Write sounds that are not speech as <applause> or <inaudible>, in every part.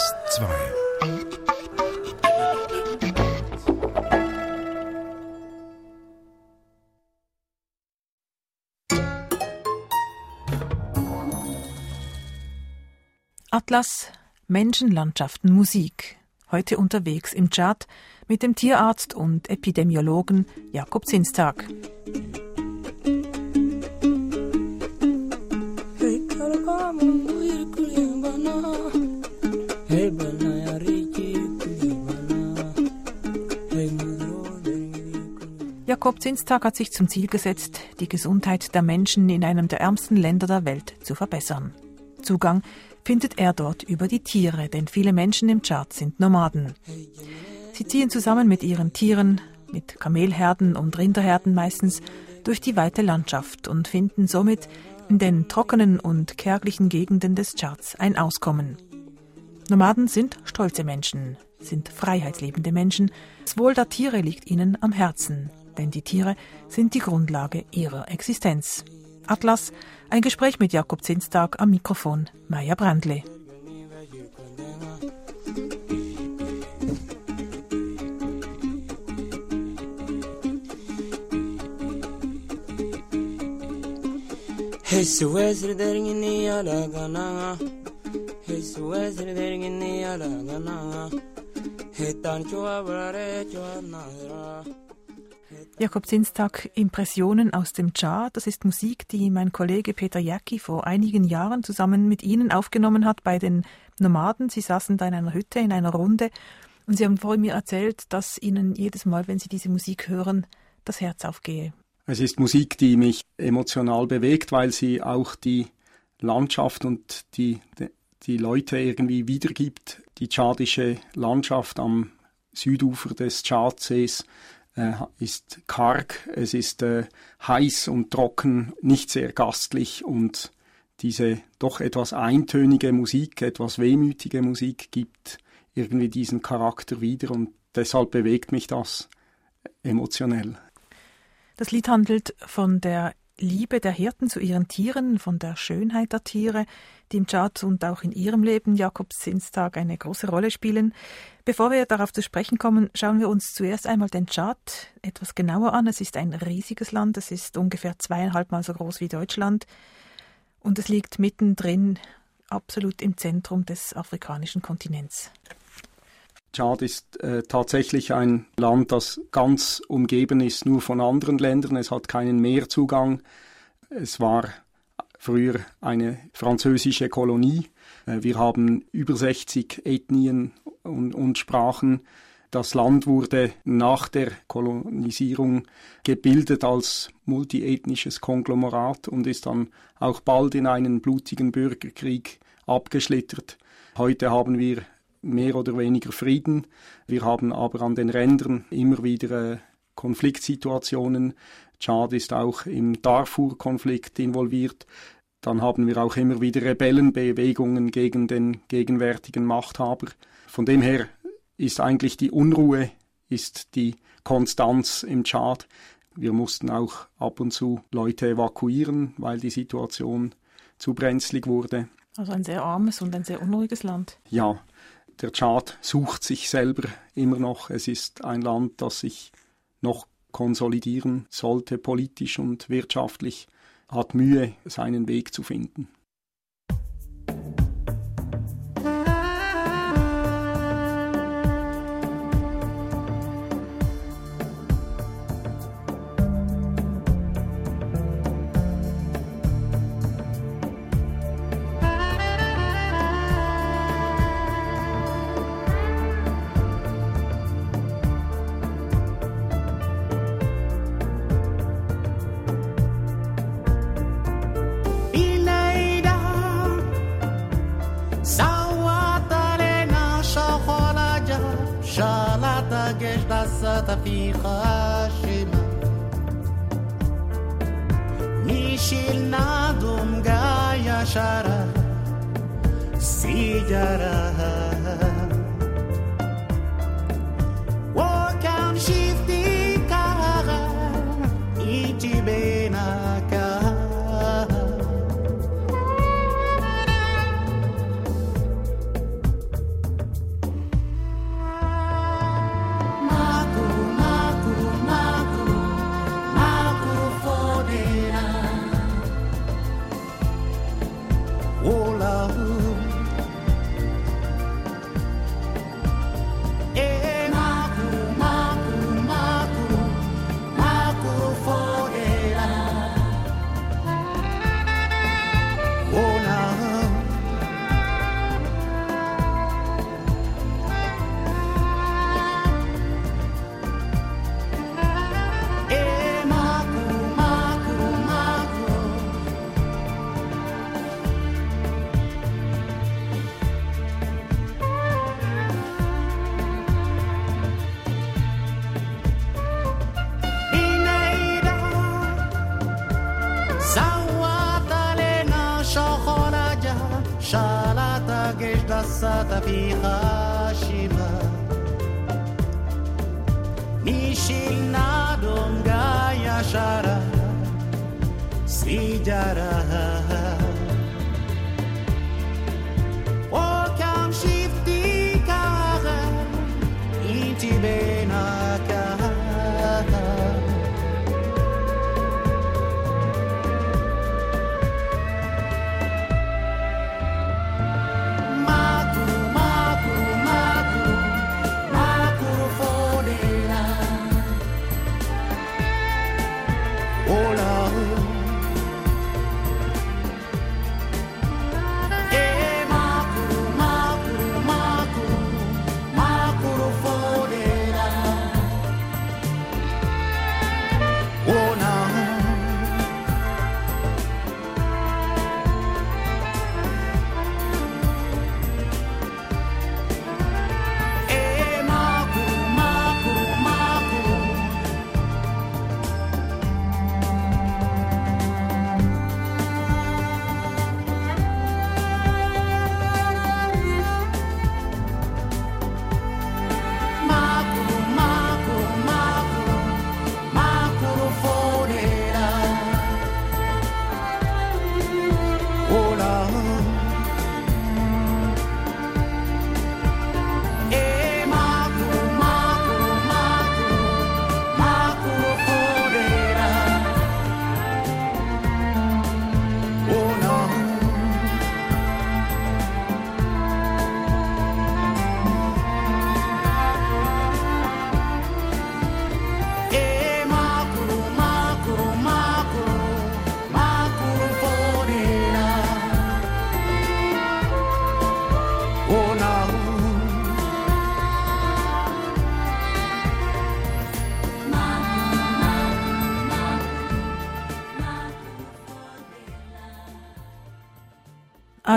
Atlas 2 Atlas Menschen, Landschaften, Musik. Heute unterwegs im Chart mit dem Tierarzt und Epidemiologen Jakob Zinstag. Jakob Zinstag hat sich zum Ziel gesetzt, die Gesundheit der Menschen in einem der ärmsten Länder der Welt zu verbessern. Zugang findet er dort über die Tiere, denn viele Menschen im Chart sind Nomaden. Sie ziehen zusammen mit ihren Tieren, mit Kamelherden und Rinderherden meistens, durch die weite Landschaft und finden somit in den trockenen und kärglichen Gegenden des Charts ein Auskommen. Nomaden sind stolze Menschen, sind freiheitsliebende Menschen. Das Wohl der Tiere liegt ihnen am Herzen, denn die Tiere sind die Grundlage ihrer Existenz. Atlas, ein Gespräch mit Jakob Zinstag am Mikrofon Maya Brandle. Hessuesri dergini Jakob Zinstag, Impressionen aus dem Char. Das ist Musik, die mein Kollege Peter Jacki vor einigen Jahren zusammen mit Ihnen aufgenommen hat bei den Nomaden. Sie saßen da in einer Hütte, in einer Runde. Und Sie haben vorhin mir erzählt, dass Ihnen jedes Mal, wenn Sie diese Musik hören, das Herz aufgehe. Es ist Musik, die mich emotional bewegt, weil sie auch die Landschaft und die, die Leute irgendwie wiedergibt. Die tschadische Landschaft am Südufer des Tschadsees äh, ist karg, es ist äh, heiß und trocken, nicht sehr gastlich und diese doch etwas eintönige Musik, etwas wehmütige Musik gibt irgendwie diesen Charakter wieder und deshalb bewegt mich das emotionell. Das Lied handelt von der Liebe der Hirten zu ihren Tieren, von der Schönheit der Tiere, die im Chart und auch in ihrem Leben Jakobs Zinstag eine große Rolle spielen. Bevor wir darauf zu sprechen kommen, schauen wir uns zuerst einmal den Chart etwas genauer an. Es ist ein riesiges Land, es ist ungefähr zweieinhalb Mal so groß wie Deutschland und es liegt mittendrin, absolut im Zentrum des afrikanischen Kontinents. Tschad ist äh, tatsächlich ein Land, das ganz umgeben ist nur von anderen Ländern. Es hat keinen Meerzugang. Es war früher eine französische Kolonie. Äh, wir haben über 60 Ethnien und, und Sprachen. Das Land wurde nach der Kolonisierung gebildet als multiethnisches Konglomerat und ist dann auch bald in einen blutigen Bürgerkrieg abgeschlittert. Heute haben wir mehr oder weniger Frieden. Wir haben aber an den Rändern immer wieder äh, Konfliktsituationen. Tschad ist auch im Darfur-Konflikt involviert. Dann haben wir auch immer wieder Rebellenbewegungen gegen den gegenwärtigen Machthaber. Von dem her ist eigentlich die Unruhe, ist die Konstanz im Tschad. Wir mussten auch ab und zu Leute evakuieren, weil die Situation zu brenzlig wurde. Also ein sehr armes und ein sehr unruhiges Land. Ja, der Tschad sucht sich selber immer noch. Es ist ein Land, das sich noch konsolidieren sollte, politisch und wirtschaftlich, hat Mühe, seinen Weg zu finden.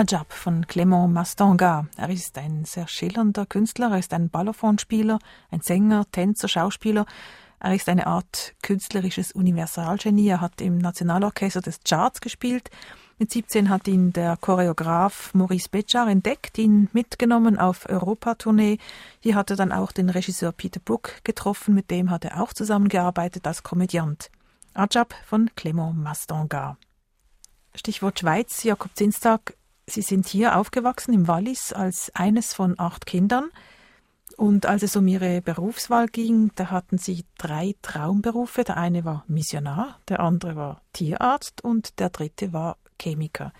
Ajab von Clément Mastonga. Er ist ein sehr schillernder Künstler, er ist ein Balafon-Spieler, ein Sänger, Tänzer, Schauspieler. Er ist eine Art künstlerisches Universalgenie. Er hat im Nationalorchester des Charts gespielt. Mit 17 hat ihn der Choreograf Maurice Béchard entdeckt, ihn mitgenommen auf Europatournee. Hier hat er dann auch den Regisseur Peter Brook getroffen, mit dem hat er auch zusammengearbeitet als Komödiant. Ajab von Clément Mastonga. Stichwort Schweiz, Jakob Zinstag. Sie sind hier aufgewachsen im Wallis als eines von acht Kindern. Und als es um Ihre Berufswahl ging, da hatten Sie drei Traumberufe. Der eine war Missionar, der andere war Tierarzt und der dritte war Chemiker.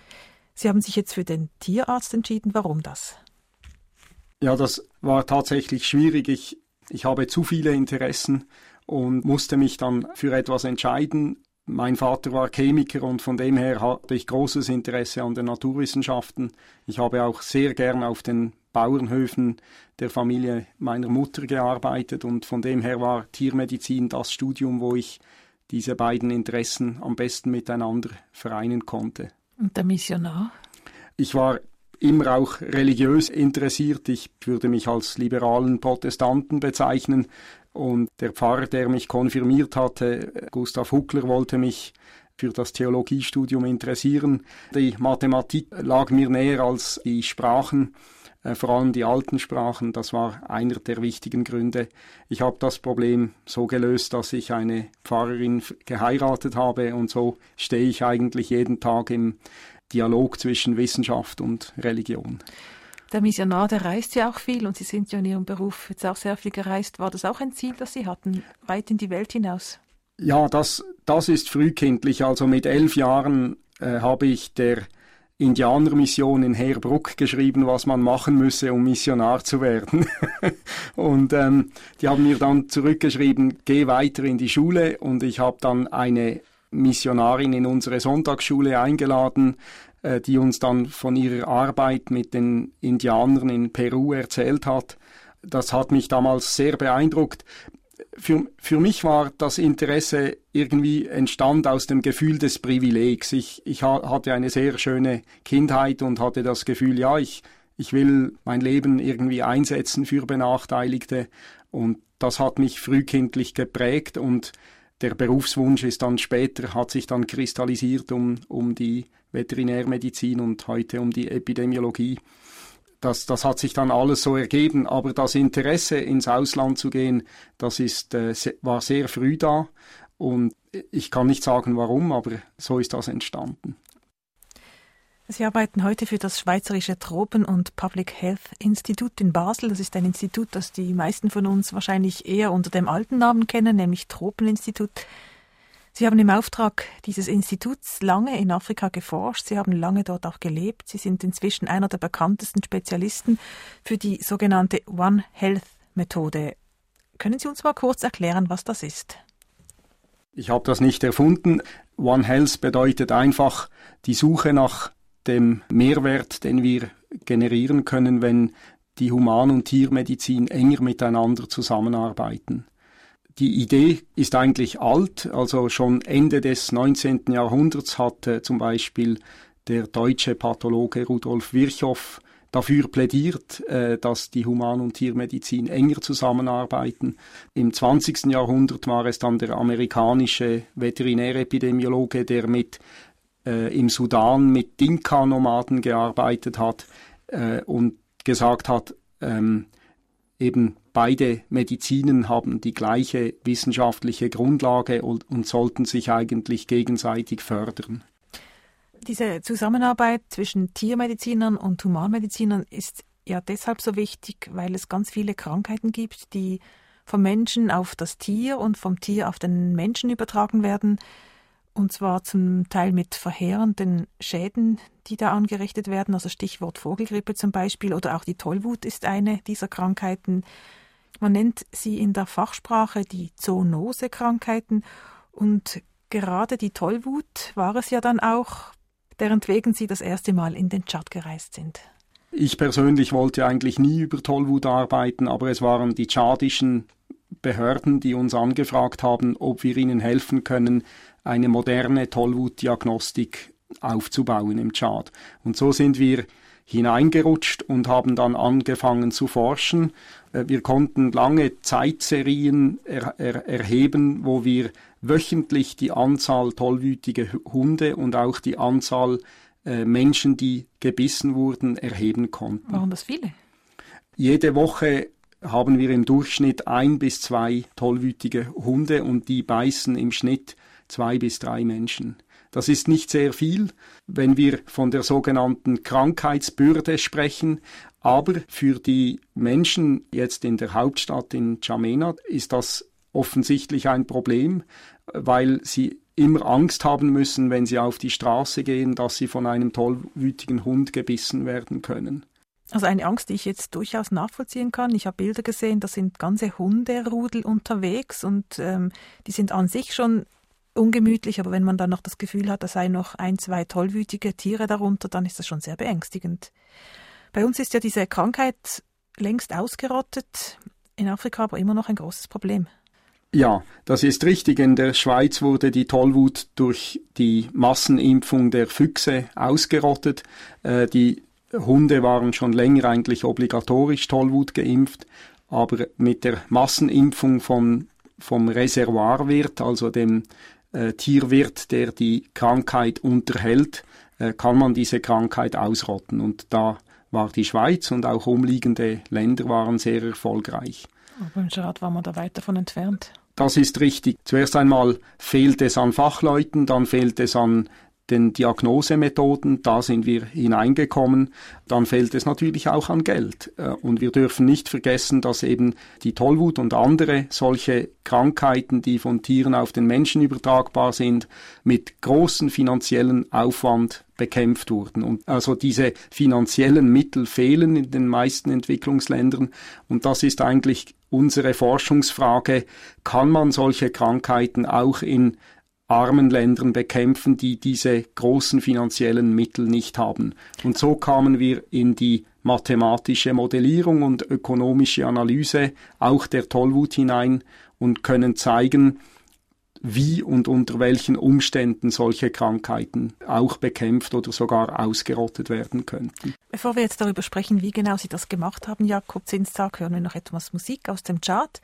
Sie haben sich jetzt für den Tierarzt entschieden. Warum das? Ja, das war tatsächlich schwierig. Ich, ich habe zu viele Interessen und musste mich dann für etwas entscheiden. Mein Vater war Chemiker und von dem her hatte ich großes Interesse an den Naturwissenschaften. Ich habe auch sehr gern auf den Bauernhöfen der Familie meiner Mutter gearbeitet und von dem her war Tiermedizin das Studium, wo ich diese beiden Interessen am besten miteinander vereinen konnte. Und der Missionar? Ich war immer auch religiös interessiert. Ich würde mich als liberalen Protestanten bezeichnen. Und der Pfarrer, der mich konfirmiert hatte, Gustav Huckler, wollte mich für das Theologiestudium interessieren. Die Mathematik lag mir näher als die Sprachen, äh, vor allem die alten Sprachen. Das war einer der wichtigen Gründe. Ich habe das Problem so gelöst, dass ich eine Pfarrerin geheiratet habe und so stehe ich eigentlich jeden Tag im Dialog zwischen Wissenschaft und Religion. Der Missionar, der reist ja auch viel und Sie sind ja in Ihrem Beruf jetzt auch sehr viel gereist. War das auch ein Ziel, das Sie hatten, weit in die Welt hinaus? Ja, das, das ist frühkindlich. Also mit elf Jahren äh, habe ich der Indianermission in Heerbruck geschrieben, was man machen müsse, um Missionar zu werden. <laughs> und ähm, die haben mir dann zurückgeschrieben, geh weiter in die Schule und ich habe dann eine Missionarin in unsere Sonntagsschule eingeladen, äh, die uns dann von ihrer Arbeit mit den Indianern in Peru erzählt hat. Das hat mich damals sehr beeindruckt. Für, für mich war das Interesse irgendwie entstand aus dem Gefühl des Privilegs. Ich, ich hatte eine sehr schöne Kindheit und hatte das Gefühl, ja, ich, ich will mein Leben irgendwie einsetzen für Benachteiligte und das hat mich frühkindlich geprägt und der Berufswunsch ist dann später, hat sich dann kristallisiert um, um die Veterinärmedizin und heute um die Epidemiologie. Das, das hat sich dann alles so ergeben, aber das Interesse ins Ausland zu gehen, das ist, äh, war sehr früh da und ich kann nicht sagen warum, aber so ist das entstanden. Sie arbeiten heute für das Schweizerische Tropen- und Public Health Institut in Basel. Das ist ein Institut, das die meisten von uns wahrscheinlich eher unter dem alten Namen kennen, nämlich Tropeninstitut. Sie haben im Auftrag dieses Instituts lange in Afrika geforscht. Sie haben lange dort auch gelebt. Sie sind inzwischen einer der bekanntesten Spezialisten für die sogenannte One Health Methode. Können Sie uns mal kurz erklären, was das ist? Ich habe das nicht erfunden. One Health bedeutet einfach die Suche nach dem Mehrwert, den wir generieren können, wenn die Human- und Tiermedizin enger miteinander zusammenarbeiten. Die Idee ist eigentlich alt, also schon Ende des 19. Jahrhunderts hatte zum Beispiel der deutsche Pathologe Rudolf Virchow dafür plädiert, äh, dass die Human- und Tiermedizin enger zusammenarbeiten. Im 20. Jahrhundert war es dann der amerikanische Veterinärepidemiologe, der mit äh, im Sudan mit Dinka-Nomaden gearbeitet hat äh, und gesagt hat, ähm, eben beide Medizinen haben die gleiche wissenschaftliche Grundlage und, und sollten sich eigentlich gegenseitig fördern. Diese Zusammenarbeit zwischen Tiermedizinern und Humanmedizinern ist ja deshalb so wichtig, weil es ganz viele Krankheiten gibt, die vom Menschen auf das Tier und vom Tier auf den Menschen übertragen werden und zwar zum Teil mit verheerenden Schäden, die da angerichtet werden, also Stichwort Vogelgrippe zum Beispiel oder auch die Tollwut ist eine dieser Krankheiten. Man nennt sie in der Fachsprache die Zoonose-Krankheiten und gerade die Tollwut war es ja dann auch, deren wegen sie das erste Mal in den Tschad gereist sind. Ich persönlich wollte eigentlich nie über Tollwut arbeiten, aber es waren die tschadischen Behörden, die uns angefragt haben, ob wir ihnen helfen können, eine moderne Tollwutdiagnostik aufzubauen im Tschad. Und so sind wir hineingerutscht und haben dann angefangen zu forschen. Äh, wir konnten lange Zeitserien er, er, erheben, wo wir wöchentlich die Anzahl tollwütige Hunde und auch die Anzahl äh, Menschen, die gebissen wurden, erheben konnten. Waren das viele? Jede Woche haben wir im Durchschnitt ein bis zwei tollwütige Hunde und die beißen im Schnitt zwei bis drei Menschen. Das ist nicht sehr viel, wenn wir von der sogenannten Krankheitsbürde sprechen, aber für die Menschen jetzt in der Hauptstadt in Chamena ist das offensichtlich ein Problem, weil sie immer Angst haben müssen, wenn sie auf die Straße gehen, dass sie von einem tollwütigen Hund gebissen werden können. Also eine Angst, die ich jetzt durchaus nachvollziehen kann. Ich habe Bilder gesehen, da sind ganze Hunderudel unterwegs und ähm, die sind an sich schon ungemütlich, aber wenn man dann noch das Gefühl hat, da sei noch ein, zwei tollwütige Tiere darunter, dann ist das schon sehr beängstigend. Bei uns ist ja diese Krankheit längst ausgerottet, in Afrika aber immer noch ein großes Problem. Ja, das ist richtig. In der Schweiz wurde die Tollwut durch die Massenimpfung der Füchse ausgerottet. Äh, die Hunde waren schon länger eigentlich obligatorisch Tollwut geimpft, aber mit der Massenimpfung von, vom Reservoirwirt, also dem äh, Tierwirt, der die Krankheit unterhält, äh, kann man diese Krankheit ausrotten. Und da war die Schweiz und auch umliegende Länder waren sehr erfolgreich. Aber im Schad war man da weit davon entfernt. Das ist richtig. Zuerst einmal fehlt es an Fachleuten, dann fehlt es an den Diagnosemethoden, da sind wir hineingekommen, dann fehlt es natürlich auch an Geld. Äh, und wir dürfen nicht vergessen, dass eben die Tollwut und andere solche Krankheiten, die von Tieren auf den Menschen übertragbar sind, mit großen finanziellen Aufwand bekämpft wurden. Und also diese finanziellen Mittel fehlen in den meisten Entwicklungsländern. Und das ist eigentlich unsere Forschungsfrage, kann man solche Krankheiten auch in armen Ländern bekämpfen, die diese großen finanziellen Mittel nicht haben. Und so kamen wir in die mathematische Modellierung und ökonomische Analyse auch der Tollwut hinein und können zeigen, wie und unter welchen Umständen solche Krankheiten auch bekämpft oder sogar ausgerottet werden könnten. Bevor wir jetzt darüber sprechen, wie genau Sie das gemacht haben, Jakob Zinstag, hören wir noch etwas Musik aus dem Chart.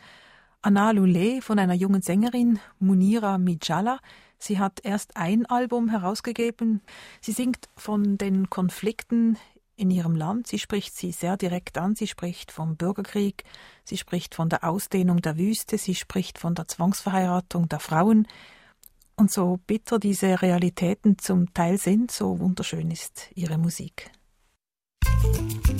Anna Lule von einer jungen Sängerin, Munira Mijala. Sie hat erst ein Album herausgegeben. Sie singt von den Konflikten in ihrem Land. Sie spricht sie sehr direkt an. Sie spricht vom Bürgerkrieg. Sie spricht von der Ausdehnung der Wüste. Sie spricht von der Zwangsverheiratung der Frauen. Und so bitter diese Realitäten zum Teil sind, so wunderschön ist ihre Musik. Analule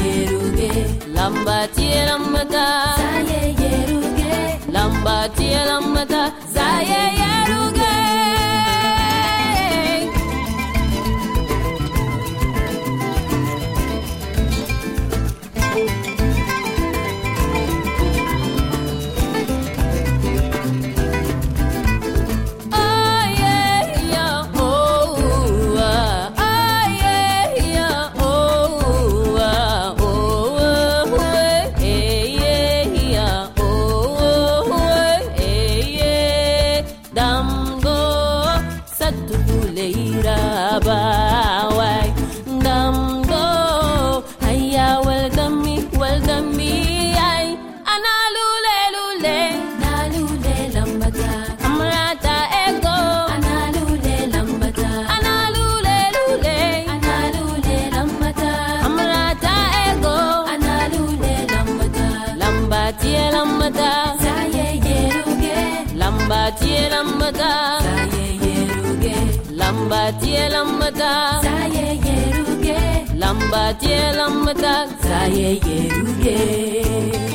God. Madeira vai. tie lambada zaye yeruge. Lamba tie lambada zaye yeruge.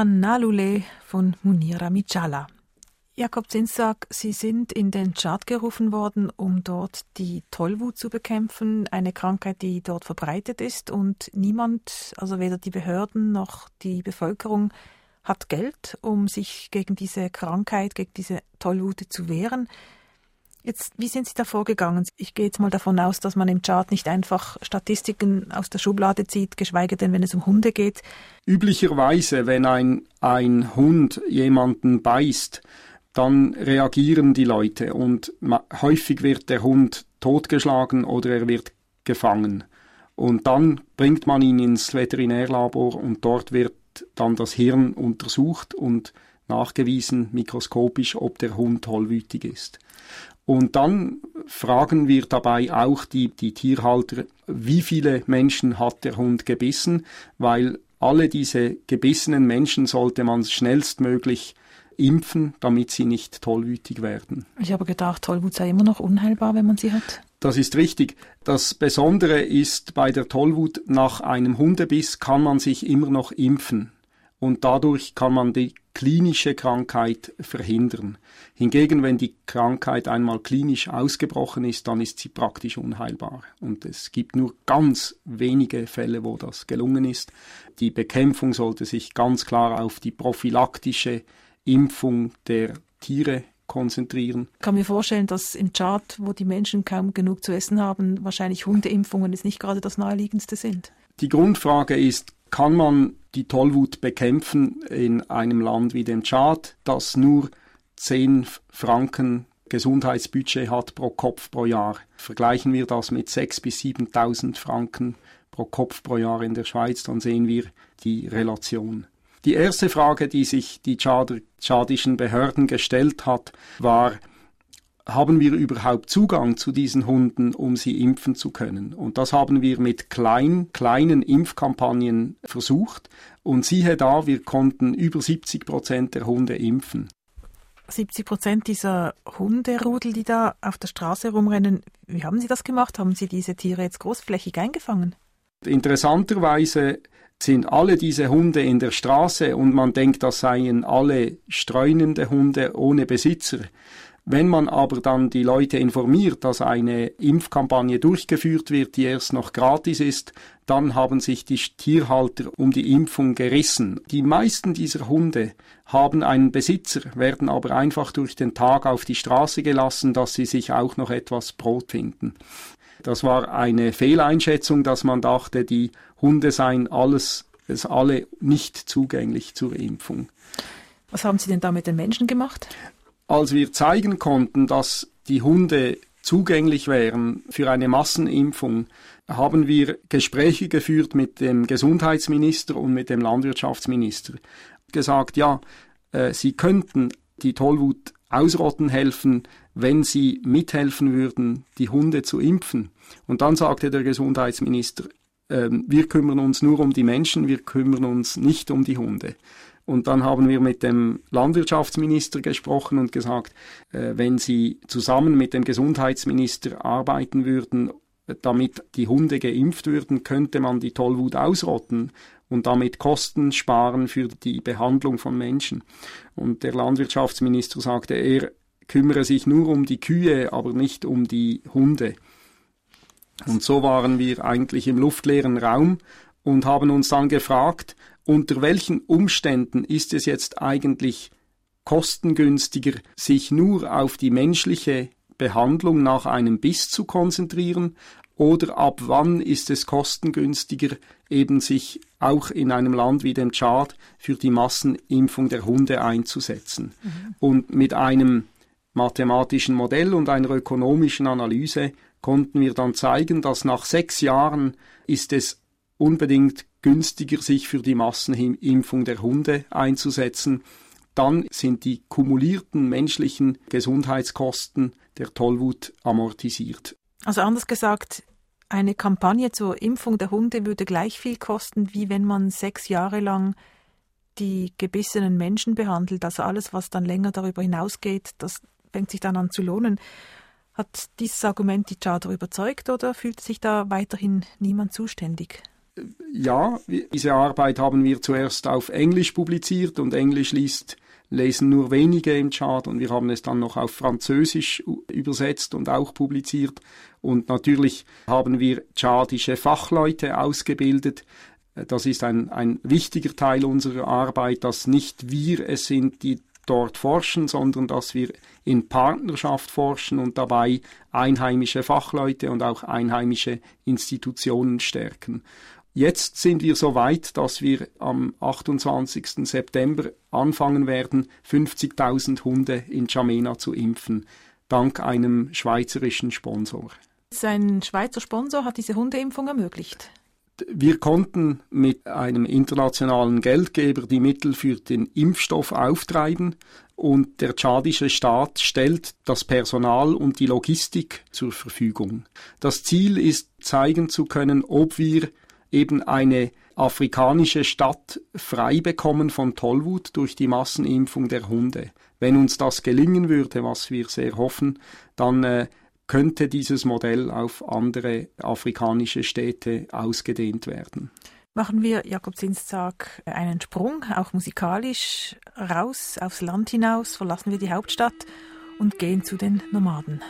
Annalule von Munira Mijala. Jakob Zinzak, Sie sind in den Chart gerufen worden, um dort die Tollwut zu bekämpfen, eine Krankheit, die dort verbreitet ist und niemand, also weder die Behörden noch die Bevölkerung, hat Geld, um sich gegen diese Krankheit, gegen diese Tollwut zu wehren. Jetzt, wie sind Sie da vorgegangen? Ich gehe jetzt mal davon aus, dass man im Chart nicht einfach Statistiken aus der Schublade zieht, geschweige denn, wenn es um Hunde geht. Üblicherweise, wenn ein, ein Hund jemanden beißt, dann reagieren die Leute und häufig wird der Hund totgeschlagen oder er wird gefangen. Und dann bringt man ihn ins Veterinärlabor und dort wird dann das Hirn untersucht und nachgewiesen mikroskopisch, ob der Hund tollwütig ist. Und dann fragen wir dabei auch die, die Tierhalter, wie viele Menschen hat der Hund gebissen, weil alle diese gebissenen Menschen sollte man schnellstmöglich impfen, damit sie nicht tollwütig werden. Ich habe gedacht, Tollwut sei immer noch unheilbar, wenn man sie hat. Das ist richtig. Das Besondere ist, bei der Tollwut nach einem Hundebiss kann man sich immer noch impfen und dadurch kann man die klinische Krankheit verhindern. Hingegen, wenn die Krankheit einmal klinisch ausgebrochen ist, dann ist sie praktisch unheilbar. Und es gibt nur ganz wenige Fälle, wo das gelungen ist. Die Bekämpfung sollte sich ganz klar auf die prophylaktische Impfung der Tiere konzentrieren. Ich kann mir vorstellen, dass im Chart, wo die Menschen kaum genug zu essen haben, wahrscheinlich Hundeimpfungen jetzt nicht gerade das naheliegendste sind. Die Grundfrage ist, kann man die Tollwut bekämpfen in einem Land wie dem Tschad, das nur 10 Franken Gesundheitsbudget hat pro Kopf pro Jahr. Vergleichen wir das mit 6.000 bis 7.000 Franken pro Kopf pro Jahr in der Schweiz, dann sehen wir die Relation. Die erste Frage, die sich die tschadischen Behörden gestellt hat, war, haben wir überhaupt Zugang zu diesen Hunden, um sie impfen zu können? Und das haben wir mit klein, kleinen Impfkampagnen versucht. Und siehe da, wir konnten über 70 Prozent der Hunde impfen. 70 Prozent dieser Hunderudel, die da auf der Straße rumrennen, wie haben Sie das gemacht? Haben Sie diese Tiere jetzt großflächig eingefangen? Interessanterweise sind alle diese Hunde in der Straße und man denkt, das seien alle streunende Hunde ohne Besitzer. Wenn man aber dann die Leute informiert, dass eine Impfkampagne durchgeführt wird, die erst noch gratis ist, dann haben sich die Tierhalter um die Impfung gerissen. Die meisten dieser Hunde haben einen Besitzer, werden aber einfach durch den Tag auf die Straße gelassen, dass sie sich auch noch etwas Brot finden. Das war eine Fehleinschätzung, dass man dachte, die Hunde seien alles, es alle nicht zugänglich zur Impfung. Was haben Sie denn da mit den Menschen gemacht? Als wir zeigen konnten, dass die Hunde zugänglich wären für eine Massenimpfung, haben wir Gespräche geführt mit dem Gesundheitsminister und mit dem Landwirtschaftsminister. Gesagt, ja, äh, sie könnten die Tollwut ausrotten helfen, wenn sie mithelfen würden, die Hunde zu impfen. Und dann sagte der Gesundheitsminister, äh, wir kümmern uns nur um die Menschen, wir kümmern uns nicht um die Hunde. Und dann haben wir mit dem Landwirtschaftsminister gesprochen und gesagt, äh, wenn Sie zusammen mit dem Gesundheitsminister arbeiten würden, damit die Hunde geimpft würden, könnte man die Tollwut ausrotten und damit Kosten sparen für die Behandlung von Menschen. Und der Landwirtschaftsminister sagte, er kümmere sich nur um die Kühe, aber nicht um die Hunde. Und so waren wir eigentlich im luftleeren Raum und haben uns dann gefragt, unter welchen Umständen ist es jetzt eigentlich kostengünstiger, sich nur auf die menschliche Behandlung nach einem Biss zu konzentrieren oder ab wann ist es kostengünstiger, eben sich auch in einem Land wie dem Tschad für die Massenimpfung der Hunde einzusetzen. Mhm. Und mit einem mathematischen Modell und einer ökonomischen Analyse konnten wir dann zeigen, dass nach sechs Jahren ist es unbedingt günstiger, sich für die Massenimpfung der Hunde einzusetzen. Dann sind die kumulierten menschlichen Gesundheitskosten der Tollwut amortisiert. Also anders gesagt, eine Kampagne zur Impfung der Hunde würde gleich viel kosten, wie wenn man sechs Jahre lang die gebissenen Menschen behandelt. Also alles, was dann länger darüber hinausgeht, das fängt sich dann an zu lohnen. Hat dieses Argument die Charter überzeugt oder fühlt sich da weiterhin niemand zuständig? Ja, diese Arbeit haben wir zuerst auf Englisch publiziert und Englisch liest, lesen nur wenige im Chart und wir haben es dann noch auf Französisch übersetzt und auch publiziert. Und natürlich haben wir chadische Fachleute ausgebildet. Das ist ein, ein wichtiger Teil unserer Arbeit, dass nicht wir es sind, die dort forschen, sondern dass wir in Partnerschaft forschen und dabei einheimische Fachleute und auch einheimische Institutionen stärken. Jetzt sind wir so weit, dass wir am 28. September anfangen werden, 50.000 Hunde in Jamena zu impfen, dank einem schweizerischen Sponsor. Sein Schweizer Sponsor hat diese Hundeimpfung ermöglicht. Wir konnten mit einem internationalen Geldgeber die Mittel für den Impfstoff auftreiben und der tschadische Staat stellt das Personal und die Logistik zur Verfügung. Das Ziel ist, zeigen zu können, ob wir eben eine afrikanische Stadt frei bekommen von Tollwut durch die Massenimpfung der Hunde. Wenn uns das gelingen würde, was wir sehr hoffen, dann äh, könnte dieses Modell auf andere afrikanische Städte ausgedehnt werden. Machen wir Jakobsinstag einen Sprung, auch musikalisch, raus aufs Land hinaus, verlassen wir die Hauptstadt und gehen zu den Nomaden.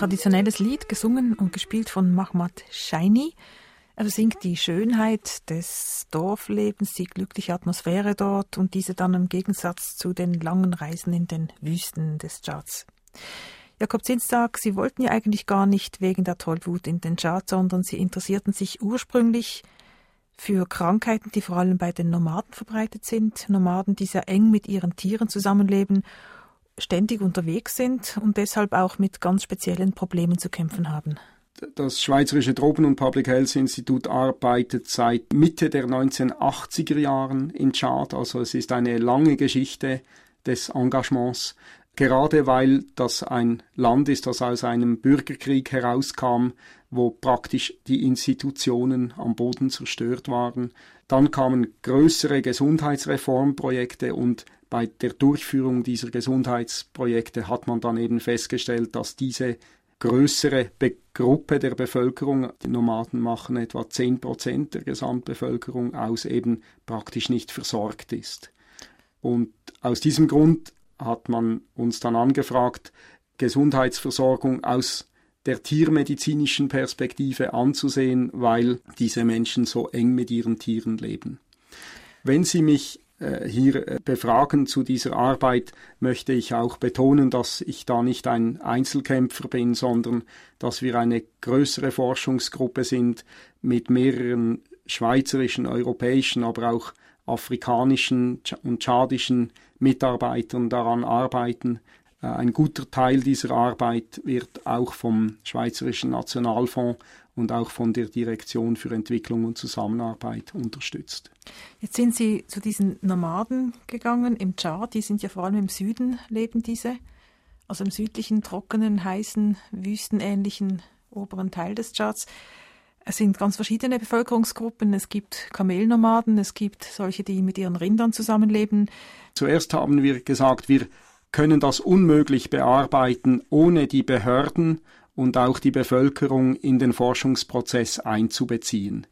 Traditionelles Lied, gesungen und gespielt von Mahmoud Shaini. Er singt die Schönheit des Dorflebens, die glückliche Atmosphäre dort und diese dann im Gegensatz zu den langen Reisen in den Wüsten des Charts. Jakob Zinstag, Sie wollten ja eigentlich gar nicht wegen der Tollwut in den Charts, sondern Sie interessierten sich ursprünglich für Krankheiten, die vor allem bei den Nomaden verbreitet sind. Nomaden, die sehr eng mit ihren Tieren zusammenleben ständig unterwegs sind und deshalb auch mit ganz speziellen Problemen zu kämpfen haben. Das Schweizerische Tropen- und Public Health Institut arbeitet seit Mitte der 1980er Jahren in Tschad, also es ist eine lange Geschichte des Engagements, gerade weil das ein Land ist, das aus einem Bürgerkrieg herauskam, wo praktisch die Institutionen am Boden zerstört waren. Dann kamen größere Gesundheitsreformprojekte und bei der Durchführung dieser Gesundheitsprojekte hat man dann eben festgestellt, dass diese größere Be Gruppe der Bevölkerung, die Nomaden machen etwa 10 Prozent der Gesamtbevölkerung aus, eben praktisch nicht versorgt ist. Und aus diesem Grund hat man uns dann angefragt, Gesundheitsversorgung aus der tiermedizinischen Perspektive anzusehen, weil diese Menschen so eng mit ihren Tieren leben. Wenn Sie mich hier äh, befragen zu dieser Arbeit, möchte ich auch betonen, dass ich da nicht ein Einzelkämpfer bin, sondern dass wir eine größere Forschungsgruppe sind mit mehreren schweizerischen, europäischen, aber auch afrikanischen und tschadischen Mitarbeitern daran arbeiten. Äh, ein guter Teil dieser Arbeit wird auch vom Schweizerischen Nationalfonds und auch von der Direktion für Entwicklung und Zusammenarbeit unterstützt. Jetzt sind Sie zu diesen Nomaden gegangen im Tschad, die sind ja vor allem im Süden leben diese, also im südlichen, trockenen, heißen, wüstenähnlichen oberen Teil des Tschads. Es sind ganz verschiedene Bevölkerungsgruppen. Es gibt Kamelnomaden, es gibt solche, die mit ihren Rindern zusammenleben. Zuerst haben wir gesagt, wir können das unmöglich bearbeiten, ohne die Behörden und auch die Bevölkerung in den Forschungsprozess einzubeziehen.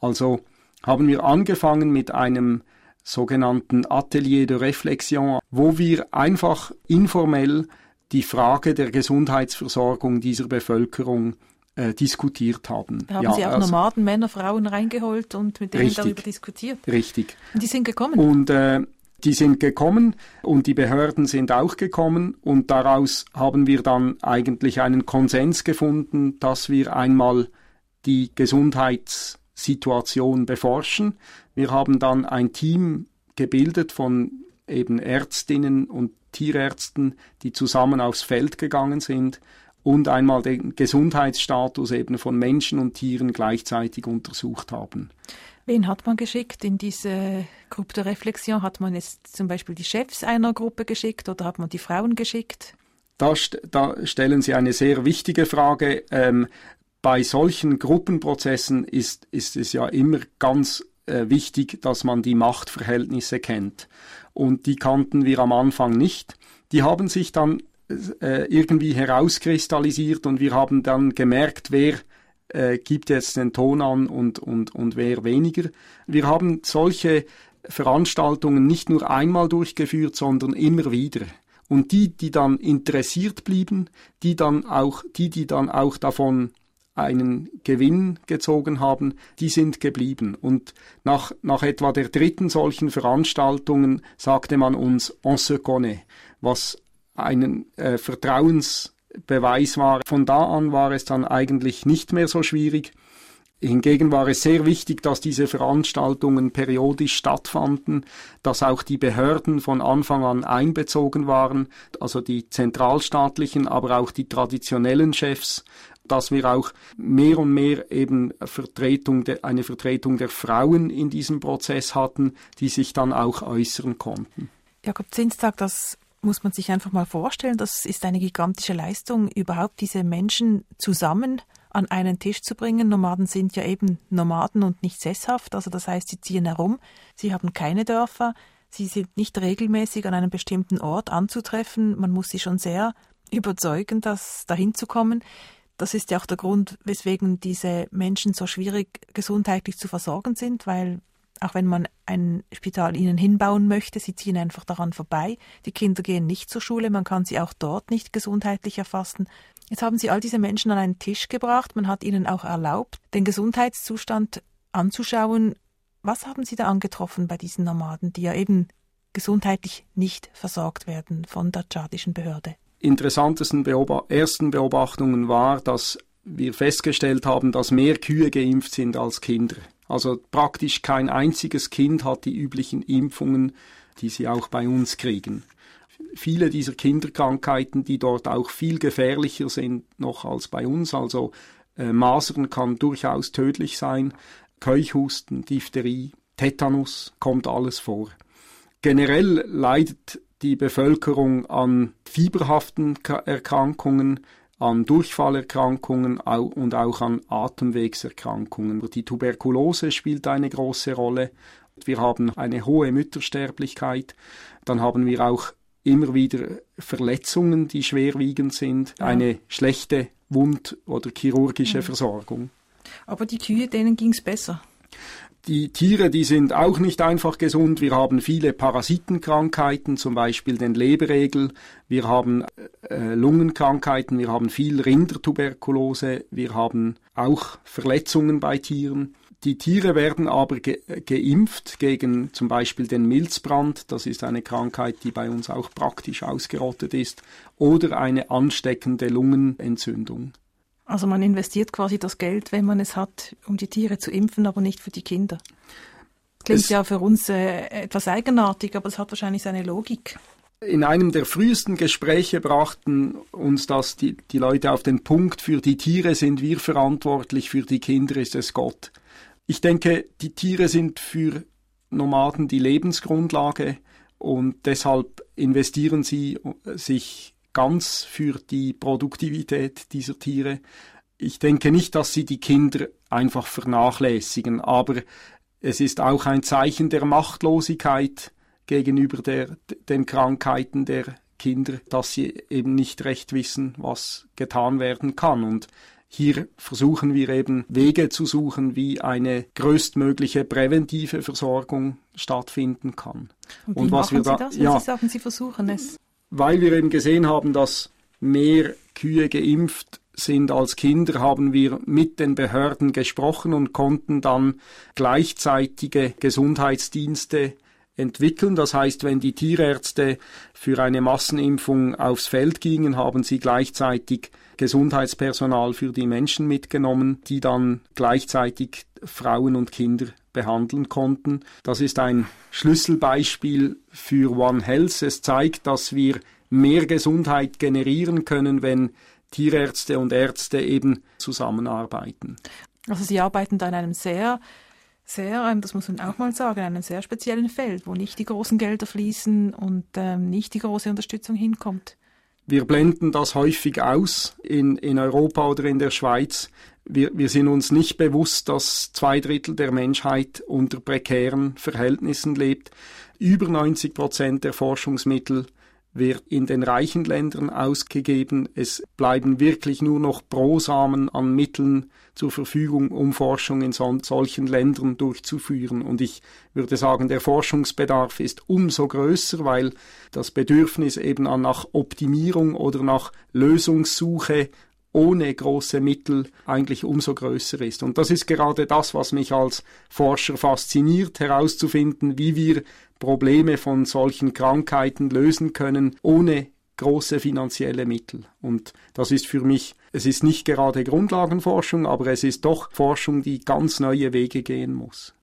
Also haben wir angefangen mit einem sogenannten Atelier de Réflexion, wo wir einfach informell die Frage der Gesundheitsversorgung dieser Bevölkerung äh, diskutiert haben. Da haben ja, Sie auch also, Nomaden, Männer, Frauen reingeholt und mit denen richtig, darüber diskutiert. Richtig. Und die sind gekommen. Und äh, die sind gekommen und die Behörden sind auch gekommen und daraus haben wir dann eigentlich einen Konsens gefunden, dass wir einmal die Gesundheitssituation beforschen. Wir haben dann ein Team gebildet von eben Ärztinnen und Tierärzten, die zusammen aufs Feld gegangen sind und einmal den Gesundheitsstatus eben von Menschen und Tieren gleichzeitig untersucht haben. Wen hat man geschickt in diese Gruppe der Reflexion? Hat man jetzt zum Beispiel die Chefs einer Gruppe geschickt oder hat man die Frauen geschickt? Da, da stellen Sie eine sehr wichtige Frage. Ähm, bei solchen Gruppenprozessen ist, ist es ja immer ganz äh, wichtig, dass man die Machtverhältnisse kennt. Und die kannten wir am Anfang nicht. Die haben sich dann äh, irgendwie herauskristallisiert und wir haben dann gemerkt, wer äh, gibt jetzt den Ton an und, und, und wer weniger. Wir haben solche Veranstaltungen nicht nur einmal durchgeführt, sondern immer wieder. Und die, die dann interessiert blieben, die dann auch, die, die dann auch davon einen Gewinn gezogen haben, die sind geblieben. Und nach, nach etwa der dritten solchen Veranstaltungen sagte man uns, on se connaît, was einen äh, Vertrauensbeweis war. Von da an war es dann eigentlich nicht mehr so schwierig. Hingegen war es sehr wichtig, dass diese Veranstaltungen periodisch stattfanden, dass auch die Behörden von Anfang an einbezogen waren, also die zentralstaatlichen, aber auch die traditionellen Chefs, dass wir auch mehr und mehr eben Vertretung de, eine Vertretung der Frauen in diesem Prozess hatten, die sich dann auch äußern konnten. Jakob Zinstag, das muss man sich einfach mal vorstellen. Das ist eine gigantische Leistung, überhaupt diese Menschen zusammen an einen Tisch zu bringen. Nomaden sind ja eben Nomaden und nicht sesshaft, also das heißt, sie ziehen herum, sie haben keine Dörfer, sie sind nicht regelmäßig an einem bestimmten Ort anzutreffen. Man muss sie schon sehr überzeugen, das dahin zu kommen. Das ist ja auch der Grund, weswegen diese Menschen so schwierig gesundheitlich zu versorgen sind, weil auch wenn man ein Spital ihnen hinbauen möchte, sie ziehen einfach daran vorbei. Die Kinder gehen nicht zur Schule, man kann sie auch dort nicht gesundheitlich erfassen. Jetzt haben Sie all diese Menschen an einen Tisch gebracht. Man hat ihnen auch erlaubt, den Gesundheitszustand anzuschauen. Was haben Sie da angetroffen bei diesen Nomaden, die ja eben gesundheitlich nicht versorgt werden von der tschadischen Behörde? Interessantesten Beob ersten Beobachtungen war, dass wir festgestellt haben, dass mehr Kühe geimpft sind als Kinder. Also praktisch kein einziges Kind hat die üblichen Impfungen, die sie auch bei uns kriegen viele dieser Kinderkrankheiten, die dort auch viel gefährlicher sind noch als bei uns. Also äh, Masern kann durchaus tödlich sein, Keuchhusten, Diphtherie, Tetanus, kommt alles vor. Generell leidet die Bevölkerung an fieberhaften Erkrankungen, an Durchfallerkrankungen und auch an Atemwegserkrankungen. Die Tuberkulose spielt eine große Rolle. Wir haben eine hohe Müttersterblichkeit. Dann haben wir auch immer wieder Verletzungen, die schwerwiegend sind, ja. eine schlechte Wund- oder chirurgische mhm. Versorgung. Aber die Kühe, denen ging es besser. Die Tiere, die sind auch nicht einfach gesund. Wir haben viele Parasitenkrankheiten, zum Beispiel den Leberegel. Wir haben äh, Lungenkrankheiten, wir haben viel Rindertuberkulose, wir haben auch Verletzungen bei Tieren. Die Tiere werden aber ge geimpft gegen zum Beispiel den Milzbrand, das ist eine Krankheit, die bei uns auch praktisch ausgerottet ist, oder eine ansteckende Lungenentzündung. Also man investiert quasi das Geld, wenn man es hat, um die Tiere zu impfen, aber nicht für die Kinder. Klingt es ja für uns äh, etwas eigenartig, aber es hat wahrscheinlich seine Logik. In einem der frühesten Gespräche brachten uns das die, die Leute auf den Punkt, für die Tiere sind wir verantwortlich, für die Kinder ist es Gott. Ich denke, die Tiere sind für Nomaden die Lebensgrundlage und deshalb investieren sie sich ganz für die Produktivität dieser Tiere. Ich denke nicht, dass sie die Kinder einfach vernachlässigen, aber es ist auch ein Zeichen der Machtlosigkeit gegenüber der, den Krankheiten der Kinder, dass sie eben nicht recht wissen, was getan werden kann. Und hier versuchen wir eben Wege zu suchen, wie eine größtmögliche präventive Versorgung stattfinden kann. Und, und was wir da, das, ja, Sie sagen, Sie versuchen es? Weil wir eben gesehen haben, dass mehr Kühe geimpft sind als Kinder, haben wir mit den Behörden gesprochen und konnten dann gleichzeitige Gesundheitsdienste entwickeln. Das heißt, wenn die Tierärzte für eine Massenimpfung aufs Feld gingen, haben sie gleichzeitig Gesundheitspersonal für die Menschen mitgenommen, die dann gleichzeitig Frauen und Kinder behandeln konnten. Das ist ein Schlüsselbeispiel für One Health. Es zeigt, dass wir mehr Gesundheit generieren können, wenn Tierärzte und Ärzte eben zusammenarbeiten. Also Sie arbeiten da in einem sehr sehr, ähm, das muss man auch mal sagen, einem sehr speziellen Feld, wo nicht die großen Gelder fließen und ähm, nicht die große Unterstützung hinkommt. Wir blenden das häufig aus in, in Europa oder in der Schweiz, wir, wir sind uns nicht bewusst, dass zwei Drittel der Menschheit unter prekären Verhältnissen lebt. Über 90 Prozent der Forschungsmittel wird in den reichen Ländern ausgegeben. Es bleiben wirklich nur noch Brosamen an Mitteln zur Verfügung, um Forschung in so, solchen Ländern durchzuführen. Und ich würde sagen, der Forschungsbedarf ist umso größer, weil das Bedürfnis eben nach Optimierung oder nach Lösungssuche ohne große Mittel eigentlich umso größer ist. Und das ist gerade das, was mich als Forscher fasziniert, herauszufinden, wie wir Probleme von solchen Krankheiten lösen können, ohne große finanzielle Mittel. Und das ist für mich, es ist nicht gerade Grundlagenforschung, aber es ist doch Forschung, die ganz neue Wege gehen muss.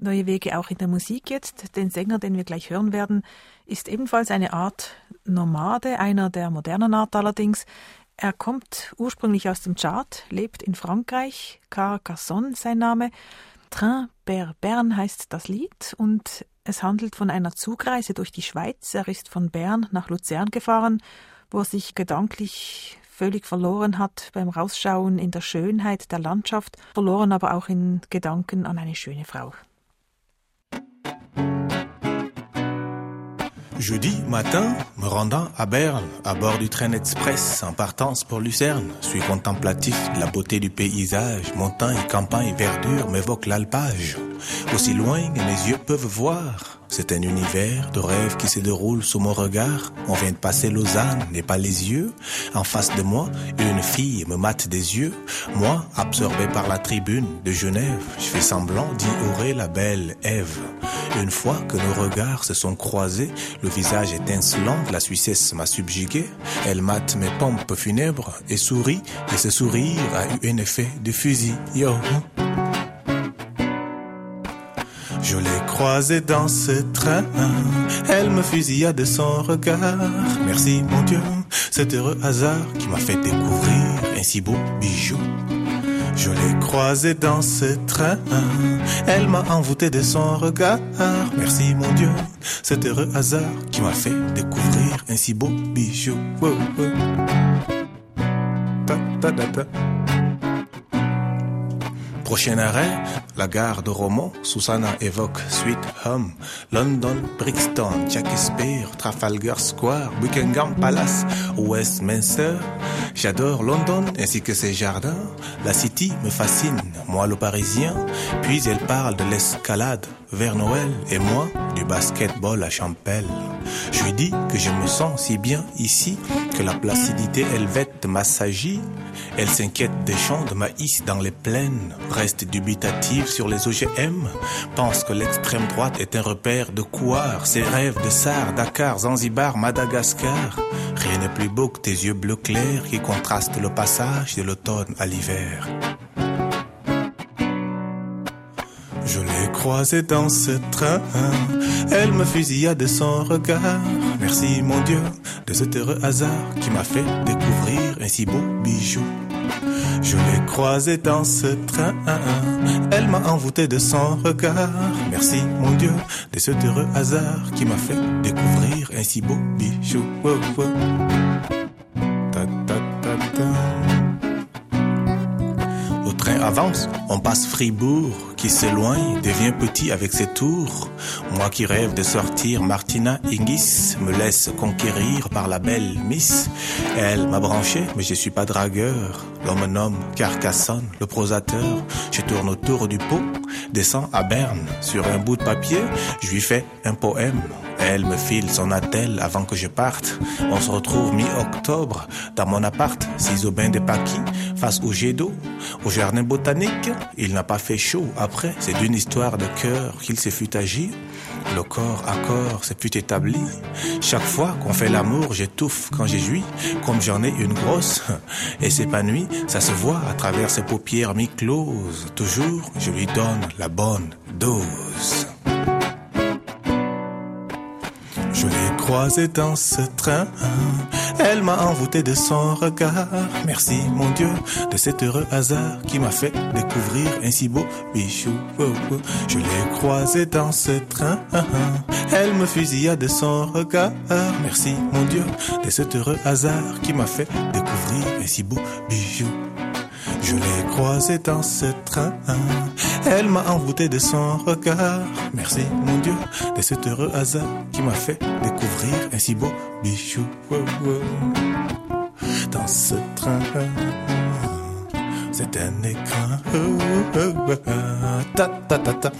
Neue Wege auch in der Musik jetzt. Den Sänger, den wir gleich hören werden, ist ebenfalls eine Art Nomade, einer der modernen Art allerdings. Er kommt ursprünglich aus dem Chart, lebt in Frankreich, Carcassonne sein Name. Train per Bern heißt das Lied und es handelt von einer Zugreise durch die Schweiz. Er ist von Bern nach Luzern gefahren, wo er sich gedanklich völlig verloren hat beim Rausschauen in der Schönheit der Landschaft, verloren aber auch in Gedanken an eine schöne Frau. Jeudi matin, me rendant à Berne, à bord du train express en partance pour Lucerne, suis contemplatif de la beauté du paysage, montagne, campagne, verdure m'évoque l'alpage. Aussi loin que mes yeux peuvent voir, c'est un univers de rêves qui se déroule sous mon regard. On vient de passer Lausanne, n'est pas les yeux. En face de moi, une fille me mate des yeux. Moi, absorbé par la tribune de Genève, je fais semblant d'ignorer la belle Ève. Une fois que nos regards se sont croisés, le visage étincelant la Suissesse m'a subjugué. Elle mate mes pompes funèbres et sourit, et ce sourire a eu un effet de fusil. Yo. Croisée dans ce train, elle me fusilla de son regard. Merci mon Dieu, cet heureux hasard qui m'a fait découvrir un si beau bijou. Je l'ai croisée dans ce train, elle m'a envoûté de son regard. Merci mon Dieu, cet heureux hasard qui m'a fait découvrir un si beau bijou. Prochain arrêt, la gare de Romont, Susanna évoque Sweet Home, London, Brixton, Shakespeare, Trafalgar Square, Buckingham Palace, Westminster. J'adore London ainsi que ses jardins. La city me fascine, moi le parisien. Puis elle parle de l'escalade vers Noël et moi du basketball à Champel. Je lui dis que je me sens si bien ici que la placidité helvète m'assagit. Elle s'inquiète des champs de maïs dans les plaines, reste dubitative sur les OGM, pense que l'extrême droite est un repère de couards, ses rêves de Sar, Dakar, Zanzibar, Madagascar. Rien n'est plus beau que tes yeux bleus clairs qui contrastent le passage de l'automne à l'hiver. Je l'ai croisée dans ce train, elle me fusilla de son regard. Merci mon Dieu de cet heureux hasard qui m'a fait découvrir un si beau bijou. Je l'ai croisée dans ce train, elle m'a envoûté de son regard. Merci mon Dieu de cet heureux hasard qui m'a fait découvrir un si beau bijou. Avance, on passe Fribourg, qui s'éloigne, devient petit avec ses tours. Moi qui rêve de sortir, Martina Hingis me laisse conquérir par la belle Miss. Elle m'a branché, mais je suis pas dragueur. L'homme nomme Carcassonne, le prosateur. Je tourne autour du pot, descends à Berne. Sur un bout de papier, je lui fais un poème. Elle me file son attelle avant que je parte. On se retrouve mi-octobre dans mon appart, six au bain de Paquis, face au jet d'eau, au jardin botanique. Il n'a pas fait chaud. Après, c'est d'une histoire de cœur qu'il se fut agi. Le corps à corps se fut établi. Chaque fois qu'on fait l'amour, j'étouffe quand j'ai joui. Comme j'en ai une grosse <laughs> et s'épanouit, ça se voit à travers ses paupières mi-closes. Toujours, je lui donne la bonne dose. Croisée dans ce train. Elle m'a envoûté de son regard. Merci, mon Dieu, de cet heureux hasard qui m'a fait découvrir un si beau bijou. Oh, oh. Je l'ai croisée dans ce train. Elle me fusilla de son regard. Merci, mon Dieu, de cet heureux hasard qui m'a fait découvrir un si beau bijou. Je l'ai croisée dans ce train. Elle m'a envoûté de son regard. Merci, mon Dieu, de cet heureux hasard qui m'a fait découvrir un si beau bijou. Dans ce train, c'est un écran. Ta, ta, ta, ta.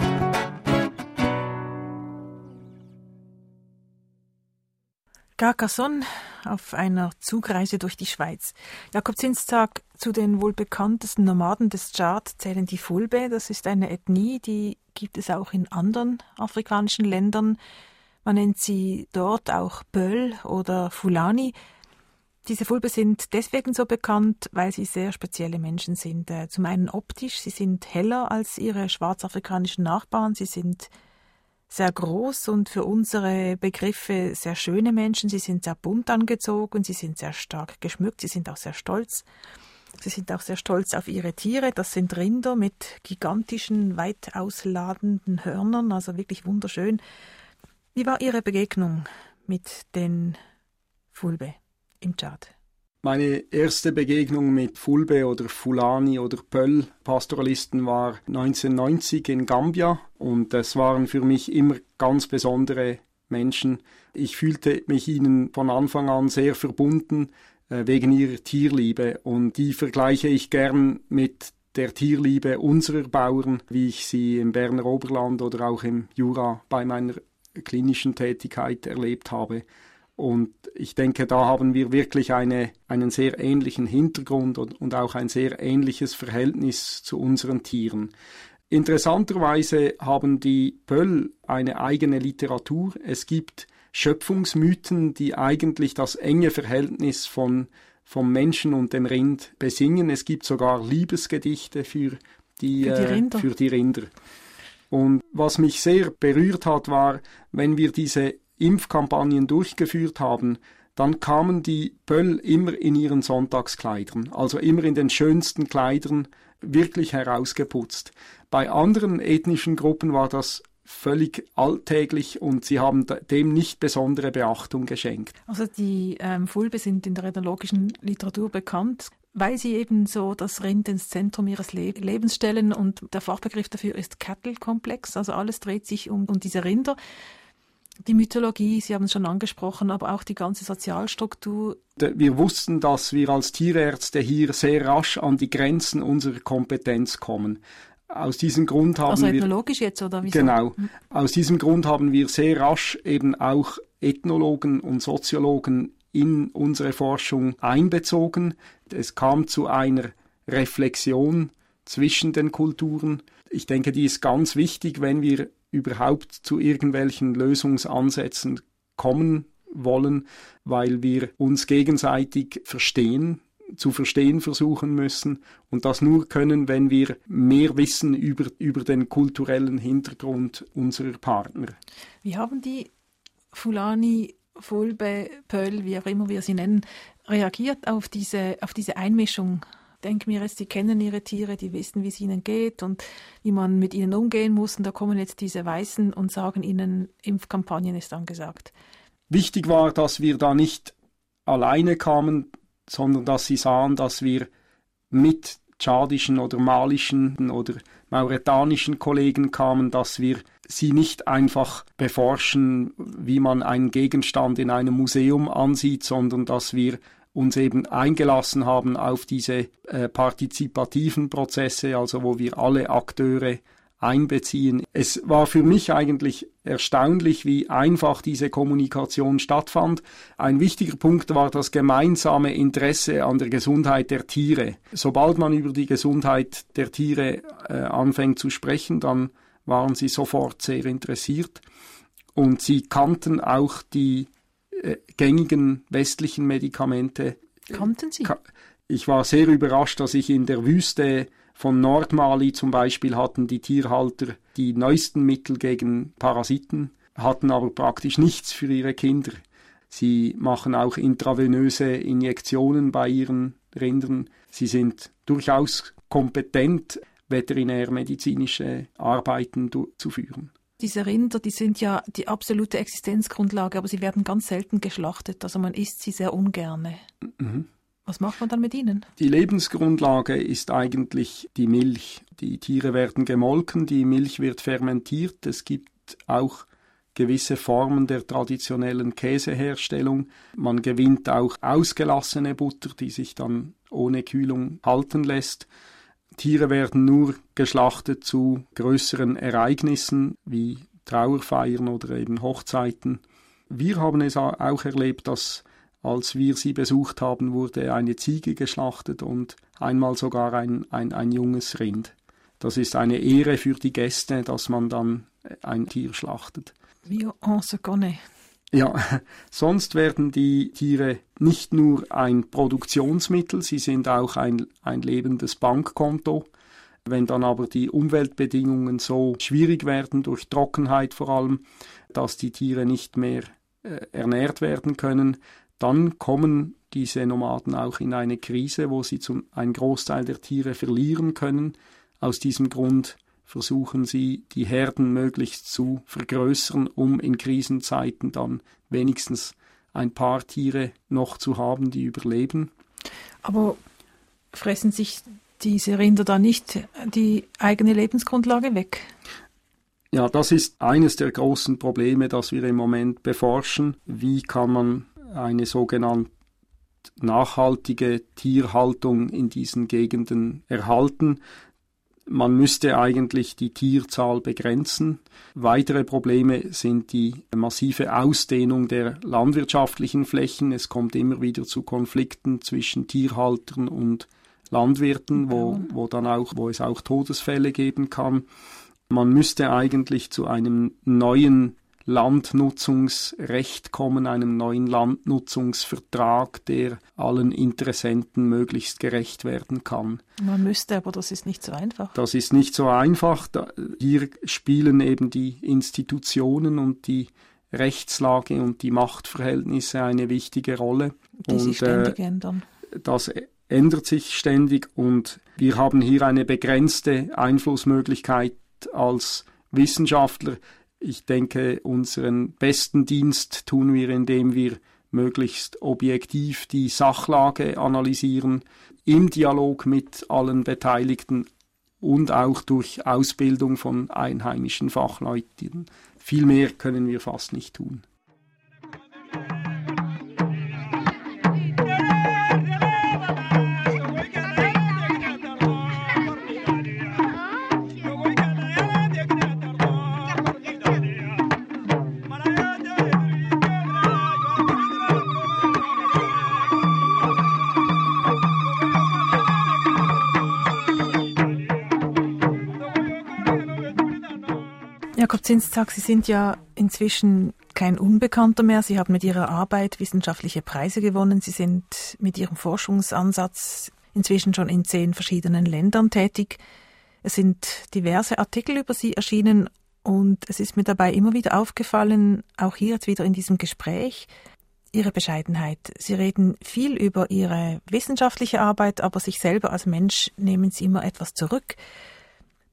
Auf einer Zugreise durch die Schweiz. Jakob Zins sagt, zu den wohl bekanntesten Nomaden des Chad zählen die Fulbe. Das ist eine Ethnie, die gibt es auch in anderen afrikanischen Ländern. Man nennt sie dort auch Böll oder Fulani. Diese Fulbe sind deswegen so bekannt, weil sie sehr spezielle Menschen sind. Äh, Zum einen optisch, sie sind heller als ihre schwarzafrikanischen Nachbarn, sie sind sehr groß und für unsere Begriffe sehr schöne Menschen. Sie sind sehr bunt angezogen, sie sind sehr stark geschmückt, sie sind auch sehr stolz. Sie sind auch sehr stolz auf ihre Tiere. Das sind Rinder mit gigantischen, weit ausladenden Hörnern, also wirklich wunderschön. Wie war Ihre Begegnung mit den Fulbe im Tschad? Meine erste Begegnung mit Fulbe oder Fulani oder Pöll Pastoralisten war 1990 in Gambia und es waren für mich immer ganz besondere Menschen. Ich fühlte mich ihnen von Anfang an sehr verbunden äh, wegen ihrer Tierliebe und die vergleiche ich gern mit der Tierliebe unserer Bauern, wie ich sie im Berner Oberland oder auch im Jura bei meiner klinischen Tätigkeit erlebt habe. Und ich denke, da haben wir wirklich eine, einen sehr ähnlichen Hintergrund und, und auch ein sehr ähnliches Verhältnis zu unseren Tieren. Interessanterweise haben die Pöll eine eigene Literatur. Es gibt Schöpfungsmythen, die eigentlich das enge Verhältnis von, vom Menschen und dem Rind besingen. Es gibt sogar Liebesgedichte für die, Für die äh, für die Rinder. Und was mich sehr berührt hat, war, wenn wir diese Impfkampagnen durchgeführt haben, dann kamen die Pöll immer in ihren Sonntagskleidern, also immer in den schönsten Kleidern, wirklich herausgeputzt. Bei anderen ethnischen Gruppen war das völlig alltäglich und sie haben dem nicht besondere Beachtung geschenkt. Also die ähm, Fulbe sind in der ethnologischen Literatur bekannt, weil sie eben so das Rind ins Zentrum ihres Le Lebens stellen und der Fachbegriff dafür ist Cattle-Komplex, also alles dreht sich um, um diese Rinder. Die Mythologie, Sie haben es schon angesprochen, aber auch die ganze Sozialstruktur. Wir wussten, dass wir als Tierärzte hier sehr rasch an die Grenzen unserer Kompetenz kommen. Aus diesem Grund haben Also wir ethnologisch jetzt, oder wieso? Genau. Aus diesem Grund haben wir sehr rasch eben auch Ethnologen und Soziologen in unsere Forschung einbezogen. Es kam zu einer Reflexion zwischen den Kulturen. Ich denke, die ist ganz wichtig, wenn wir überhaupt zu irgendwelchen Lösungsansätzen kommen wollen, weil wir uns gegenseitig verstehen, zu verstehen versuchen müssen und das nur können, wenn wir mehr wissen über, über den kulturellen Hintergrund unserer Partner. Wie haben die Fulani, Fulbe, Pöll, wie auch immer wir sie nennen, reagiert auf diese, auf diese Einmischung? Denk mir jetzt, die kennen ihre Tiere, die wissen, wie es ihnen geht und wie man mit ihnen umgehen muss. Und da kommen jetzt diese Weißen und sagen ihnen, Impfkampagnen ist angesagt. Wichtig war, dass wir da nicht alleine kamen, sondern dass sie sahen, dass wir mit tschadischen oder malischen oder mauretanischen Kollegen kamen, dass wir sie nicht einfach beforschen, wie man einen Gegenstand in einem Museum ansieht, sondern dass wir uns eben eingelassen haben auf diese äh, partizipativen Prozesse, also wo wir alle Akteure einbeziehen. Es war für mich eigentlich erstaunlich, wie einfach diese Kommunikation stattfand. Ein wichtiger Punkt war das gemeinsame Interesse an der Gesundheit der Tiere. Sobald man über die Gesundheit der Tiere äh, anfängt zu sprechen, dann waren sie sofort sehr interessiert und sie kannten auch die gängigen westlichen Medikamente Kannten Sie? Ich war sehr überrascht, dass ich in der Wüste von Nordmali zum Beispiel hatten die Tierhalter die neuesten Mittel gegen Parasiten, hatten aber praktisch nichts für ihre Kinder. Sie machen auch intravenöse Injektionen bei ihren Rindern. Sie sind durchaus kompetent, veterinärmedizinische Arbeiten durchzuführen. Diese Rinder, die sind ja die absolute Existenzgrundlage, aber sie werden ganz selten geschlachtet. Also man isst sie sehr ungerne. Was macht man dann mit ihnen? Die Lebensgrundlage ist eigentlich die Milch. Die Tiere werden gemolken, die Milch wird fermentiert. Es gibt auch gewisse Formen der traditionellen Käseherstellung. Man gewinnt auch ausgelassene Butter, die sich dann ohne Kühlung halten lässt. Tiere werden nur geschlachtet zu größeren Ereignissen wie Trauerfeiern oder eben Hochzeiten. Wir haben es auch erlebt, dass als wir sie besucht haben, wurde eine Ziege geschlachtet und einmal sogar ein, ein, ein junges Rind. Das ist eine Ehre für die Gäste, dass man dann ein Tier schlachtet. Wie on se connaît. Ja, sonst werden die Tiere nicht nur ein Produktionsmittel, sie sind auch ein, ein lebendes Bankkonto. Wenn dann aber die Umweltbedingungen so schwierig werden, durch Trockenheit vor allem, dass die Tiere nicht mehr äh, ernährt werden können, dann kommen diese Nomaden auch in eine Krise, wo sie zum, einen Großteil der Tiere verlieren können. Aus diesem Grund versuchen sie, die Herden möglichst zu vergrößern, um in Krisenzeiten dann wenigstens ein paar Tiere noch zu haben, die überleben. Aber fressen sich diese Rinder da nicht die eigene Lebensgrundlage weg? Ja, das ist eines der großen Probleme, das wir im Moment beforschen. Wie kann man eine sogenannte nachhaltige Tierhaltung in diesen Gegenden erhalten? Man müsste eigentlich die Tierzahl begrenzen. Weitere Probleme sind die massive Ausdehnung der landwirtschaftlichen Flächen. Es kommt immer wieder zu Konflikten zwischen Tierhaltern und Landwirten, wo, wo dann auch, wo es auch Todesfälle geben kann. Man müsste eigentlich zu einem neuen Landnutzungsrecht kommen, einem neuen Landnutzungsvertrag, der allen Interessenten möglichst gerecht werden kann. Man müsste, aber das ist nicht so einfach. Das ist nicht so einfach. Hier spielen eben die Institutionen und die Rechtslage und die Machtverhältnisse eine wichtige Rolle. Die und, sich ständig äh, ändern. Das ändert sich ständig und wir haben hier eine begrenzte Einflussmöglichkeit als Wissenschaftler. Ich denke, unseren besten Dienst tun wir, indem wir möglichst objektiv die Sachlage analysieren, im Dialog mit allen Beteiligten und auch durch Ausbildung von einheimischen Fachleuten. Viel mehr können wir fast nicht tun. Zinstag, Sie sind ja inzwischen kein Unbekannter mehr. Sie haben mit Ihrer Arbeit wissenschaftliche Preise gewonnen. Sie sind mit Ihrem Forschungsansatz inzwischen schon in zehn verschiedenen Ländern tätig. Es sind diverse Artikel über Sie erschienen und es ist mir dabei immer wieder aufgefallen, auch hier jetzt wieder in diesem Gespräch, Ihre Bescheidenheit. Sie reden viel über Ihre wissenschaftliche Arbeit, aber sich selber als Mensch nehmen Sie immer etwas zurück.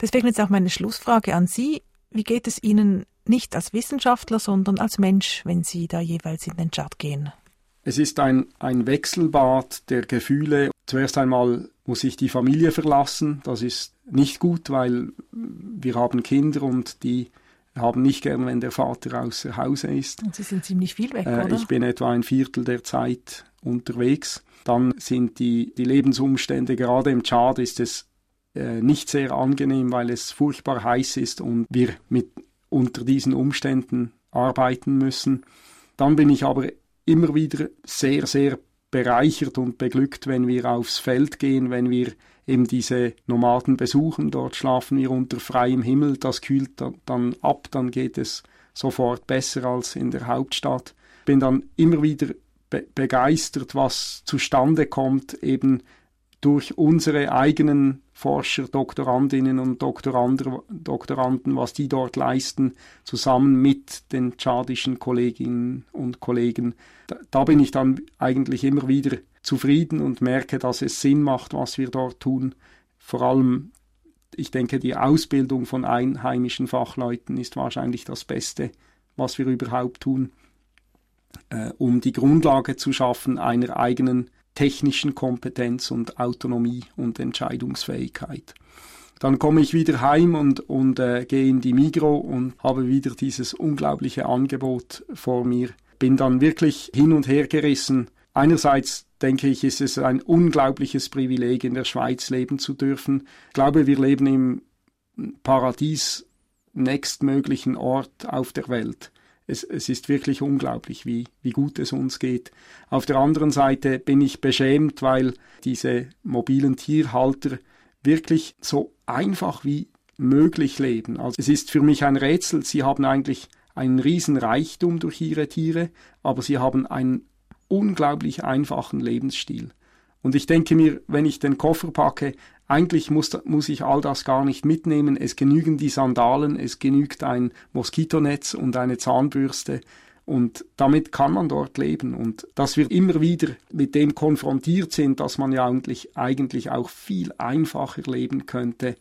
Deswegen jetzt auch meine Schlussfrage an Sie. Wie geht es Ihnen nicht als Wissenschaftler, sondern als Mensch, wenn Sie da jeweils in den Chart gehen? Es ist ein, ein Wechselbad der Gefühle. Zuerst einmal muss ich die Familie verlassen. Das ist nicht gut, weil wir haben Kinder und die haben nicht gern, wenn der Vater außer Hause ist. Und Sie sind ziemlich viel weg, äh, oder? Ich bin etwa ein Viertel der Zeit unterwegs. Dann sind die, die Lebensumstände, gerade im Tschad ist es nicht sehr angenehm, weil es furchtbar heiß ist und wir mit unter diesen Umständen arbeiten müssen. Dann bin ich aber immer wieder sehr, sehr bereichert und beglückt, wenn wir aufs Feld gehen, wenn wir eben diese Nomaden besuchen. Dort schlafen wir unter freiem Himmel, das kühlt dann ab, dann geht es sofort besser als in der Hauptstadt. Bin dann immer wieder be begeistert, was zustande kommt, eben durch unsere eigenen Forscher, Doktorandinnen und Doktoranden, was die dort leisten, zusammen mit den tschadischen Kolleginnen und Kollegen. Da, da, bin ich dann eigentlich immer wieder zufrieden und merke, dass es Sinn macht, was wir dort tun. Vor allem, ich denke, die Ausbildung von einheimischen Fachleuten ist wahrscheinlich das Beste, was wir überhaupt tun, äh, um die Grundlage zu schaffen einer eigenen technischen Kompetenz und Autonomie und Entscheidungsfähigkeit. Dann komme ich wieder heim und, und äh, gehe in die Migro und habe wieder dieses unglaubliche Angebot vor mir. Bin dann wirklich hin und her gerissen. Einerseits denke ich, ist es ein unglaubliches Privileg, in der Schweiz leben zu dürfen. Ich glaube, wir leben im Paradies nächstmöglichen Ort auf der Welt. Es, es ist wirklich unglaublich, wie, wie gut es uns geht. Auf der anderen Seite bin ich beschämt, weil diese mobilen Tierhalter wirklich so einfach wie möglich leben. Also es ist für mich ein Rätsel. Sie haben eigentlich einen riesen Reichtum durch ihre Tiere, aber sie haben einen unglaublich einfachen Lebensstil. Und ich denke mir, wenn ich den Koffer packe, eigentlich muss, muss ich all das gar nicht mitnehmen. Es genügen die Sandalen, es genügt ein Moskitonetz und eine Zahnbürste. Und damit kann man dort leben. Und dass wir immer wieder mit dem konfrontiert sind, dass man ja eigentlich, eigentlich auch viel einfacher leben könnte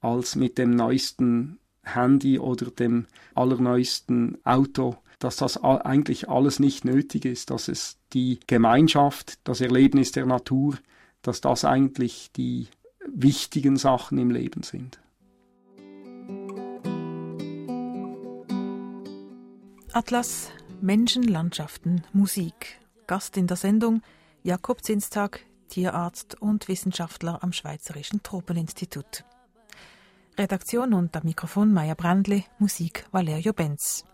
als mit dem neuesten Handy oder dem allerneuesten Auto, dass das eigentlich alles nicht nötig ist, dass es die Gemeinschaft, das Erlebnis der Natur, dass das eigentlich die wichtigen Sachen im Leben sind. Atlas Menschen, Landschaften, Musik. Gast in der Sendung Jakob Zinstag, Tierarzt und Wissenschaftler am Schweizerischen Tropeninstitut. Redaktion und am Mikrofon Maya Brandli, Musik Valerio Benz.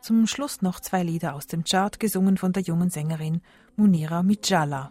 Zum Schluss noch zwei Lieder aus dem Chart, gesungen von der jungen Sängerin Munira Mijala.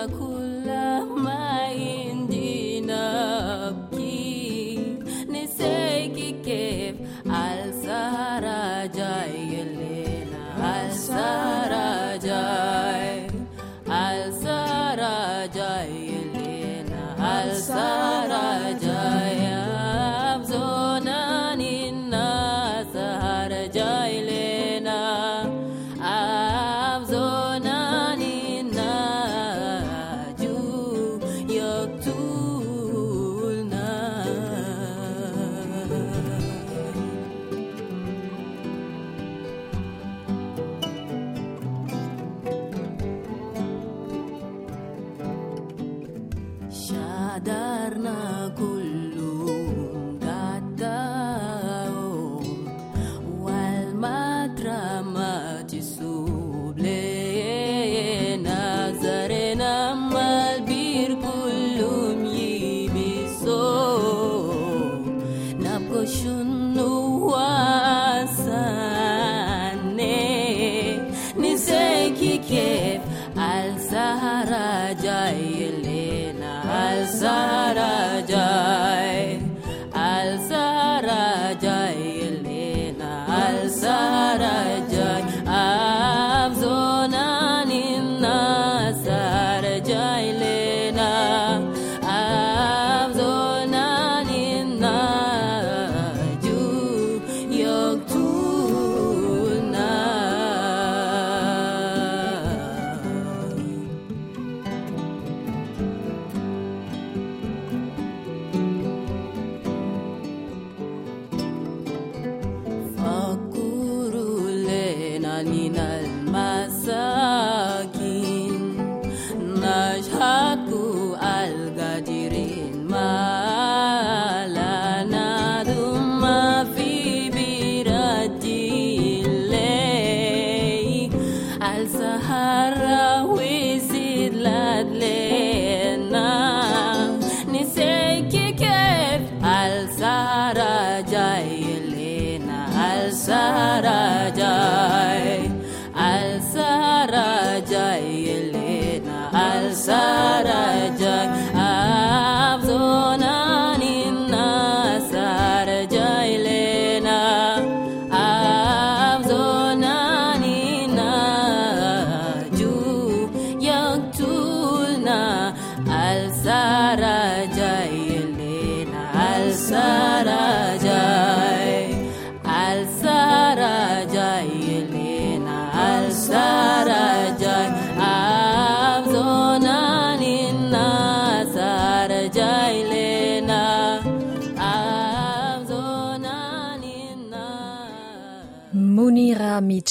aku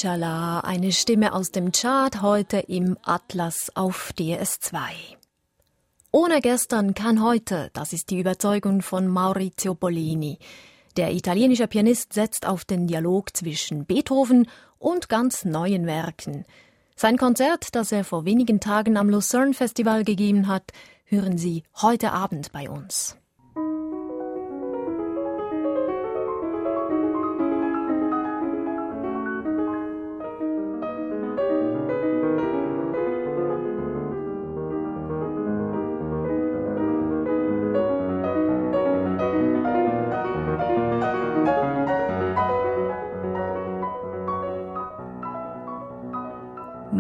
Michala, eine Stimme aus dem Chart heute im Atlas auf DS2. Ohne gestern kann heute, das ist die Überzeugung von Maurizio Pollini. Der italienische Pianist setzt auf den Dialog zwischen Beethoven und ganz neuen Werken. Sein Konzert, das er vor wenigen Tagen am Lucerne Festival gegeben hat, hören Sie heute Abend bei uns.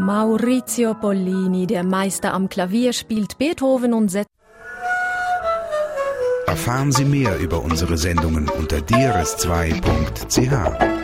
Maurizio Pollini, der Meister am Klavier, spielt Beethoven und setzt Erfahren Sie mehr über unsere Sendungen unter drs2.ch.